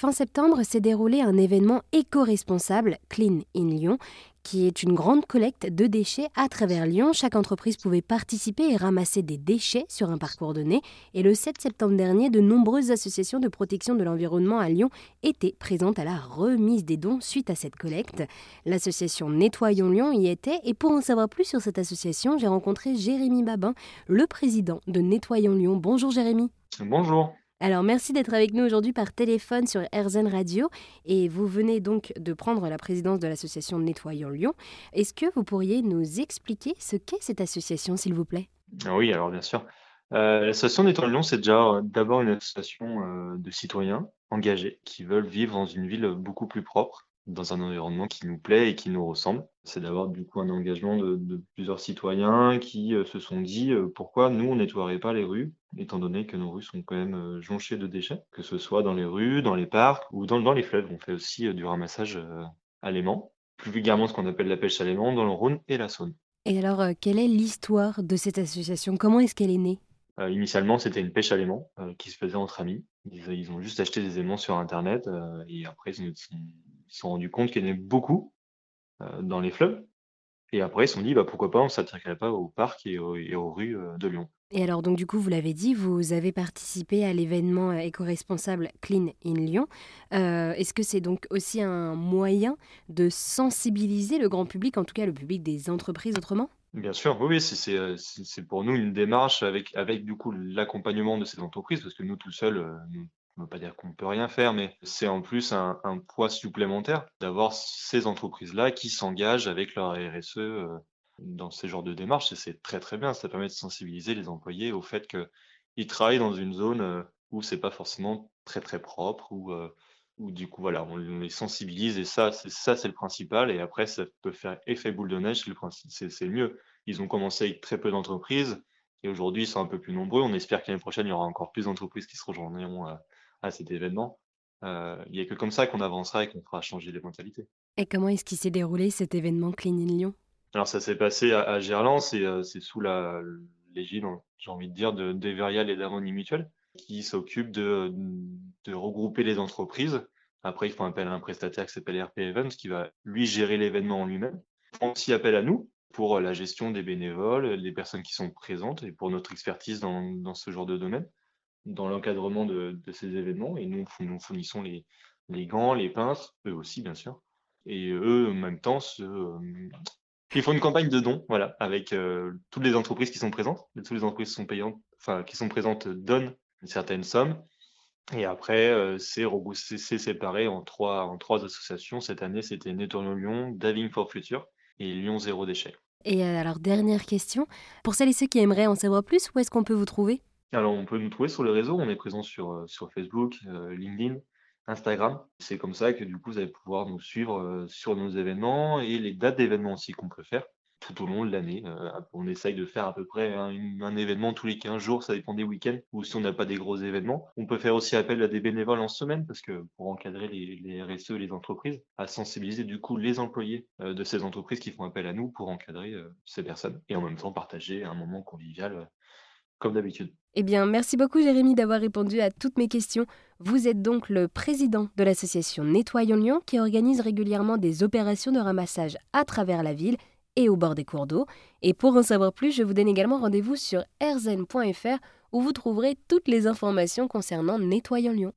Fin septembre s'est déroulé un événement éco-responsable, Clean in Lyon, qui est une grande collecte de déchets à travers Lyon. Chaque entreprise pouvait participer et ramasser des déchets sur un parcours donné. Et le 7 septembre dernier, de nombreuses associations de protection de l'environnement à Lyon étaient présentes à la remise des dons suite à cette collecte. L'association Nettoyons Lyon y était. Et pour en savoir plus sur cette association, j'ai rencontré Jérémy Babin, le président de Nettoyons Lyon. Bonjour Jérémy. Bonjour. Alors merci d'être avec nous aujourd'hui par téléphone sur RZN Radio et vous venez donc de prendre la présidence de l'association Nettoyons Lyon. Est-ce que vous pourriez nous expliquer ce qu'est cette association s'il vous plaît? Ah Oui, alors bien sûr. Euh, l'association Nettoyons Lyon, c'est déjà euh, d'abord une association euh, de citoyens engagés qui veulent vivre dans une ville beaucoup plus propre dans un environnement qui nous plaît et qui nous ressemble. C'est d'avoir du coup un engagement de, plusieurs citoyens qui euh, se sont dit euh, pourquoi nous on nettoierait pas les rues, étant donné que nos rues sont quand même euh, jonchées de déchets, que ce soit dans les rues, dans les parcs ou dans, dans les fleuves. On fait aussi du ramassage à l'aimant, plus vulgairement ce qu'on appelle la pêche à l'aimant dans le Rhône et la Saône. Et alors, quelle est l'histoire de cette association? Comment est-ce qu'elle est née? Initialement, c'était une pêche à l'aimant qui se faisait entre amis. Ils, ont juste acheté des aimants sur Internet et après ils se sont rendus compte qu'il y en avait beaucoup euh, dans les fleuves. Et après, ils se sont dit, bah, pourquoi pas, on ne s'attaquerait pas au parc et, aux, rues euh, de Lyon. Et alors, donc, du coup, vous l'avez dit, vous avez participé à l'événement euh, éco-responsable Clean in Lyon. Est-ce que c'est donc aussi un moyen de sensibiliser le grand public, en tout cas le public des entreprises autrement? Bien sûr, oui, c'est pour nous une démarche avec, avec du coup l'accompagnement de ces entreprises, parce que nous tout seuls, nous ne veut pas dire qu'on ne peut rien faire, mais c'est en plus un, poids supplémentaire d'avoir ces entreprises-là qui s'engagent avec leur RSE euh, dans ces genres de démarches. Et c'est très très bien. Ça permet de sensibiliser les employés au fait qu'ils travaillent dans une zone euh, où c'est pas forcément très très propre, ou euh, du coup voilà, on les sensibilise et ça, c'est ça c'est le principal. Et après, ça peut faire effet boule de neige, c'est le mieux. Ils ont commencé avec très peu d'entreprises. Et aujourd'hui, ils sont un peu plus nombreux. On espère qu'année prochaine, il y aura encore plus d'entreprises qui se rejoindront à cet événement. Euh, il n'y a que comme ça qu'on avancera et qu'on fera changer les mentalités. Et comment est-ce qu'il s'est déroulé cet événement Clean in Lyon? Alors ça s'est passé à, à Gerland, c'est euh, sous la l'égide, j'ai envie de dire, de d'Everial et d'Harmonie Mutuelle, qui s'occupe de, de regrouper les entreprises. Après, ils font appel à un prestataire qui s'appelle RP Events, qui va lui gérer l'événement en lui-même. Ils font aussi appel à nous pour la gestion des bénévoles, des personnes qui sont présentes et pour notre expertise dans, dans ce genre de domaine dans l'encadrement de, ces événements. Et nous, nous fournissons les, les gants, les pinces, eux aussi, bien sûr. Et eux, en même temps, euh, ils font une campagne de dons, voilà, avec euh, toutes les entreprises qui sont présentes. Toutes les entreprises sont payantes, enfin, qui sont présentes donnent une certaine somme. Et après, euh, c'est séparé en trois, associations. Cette année, c'était Nettoyons Lyon, Daving for Future et Lyon Zéro Déchet. Et alors, dernière question. Pour celles et ceux qui aimeraient en savoir plus, où est-ce qu'on peut vous trouver? Alors, on peut nous trouver sur les réseaux. On est présent sur, euh, Facebook, euh, LinkedIn, Instagram. C'est comme ça que du coup, vous allez pouvoir nous suivre euh, sur nos événements et les dates d'événements aussi qu'on peut faire tout au long de l'année. on essaye de faire à peu près un, événement tous les 15 jours, ça dépend des week-ends, ou si on n'a pas des gros événements. On peut faire aussi appel à des bénévoles en semaine, parce que pour encadrer les, RSE les entreprises, à sensibiliser du coup les employés de ces entreprises qui font appel à nous pour encadrer ces personnes, et en même temps partager un moment convivial comme d'habitude. Eh bien, merci beaucoup Jérémy d'avoir répondu à toutes mes questions. Vous êtes donc le président de l'association Nettoyons Lyon qui organise régulièrement des opérations de ramassage à travers la ville et au bord des cours d'eau. Et pour en savoir plus, je vous donne également rendez-vous sur rzn.fr où vous trouverez toutes les informations concernant Nettoyons Lyon.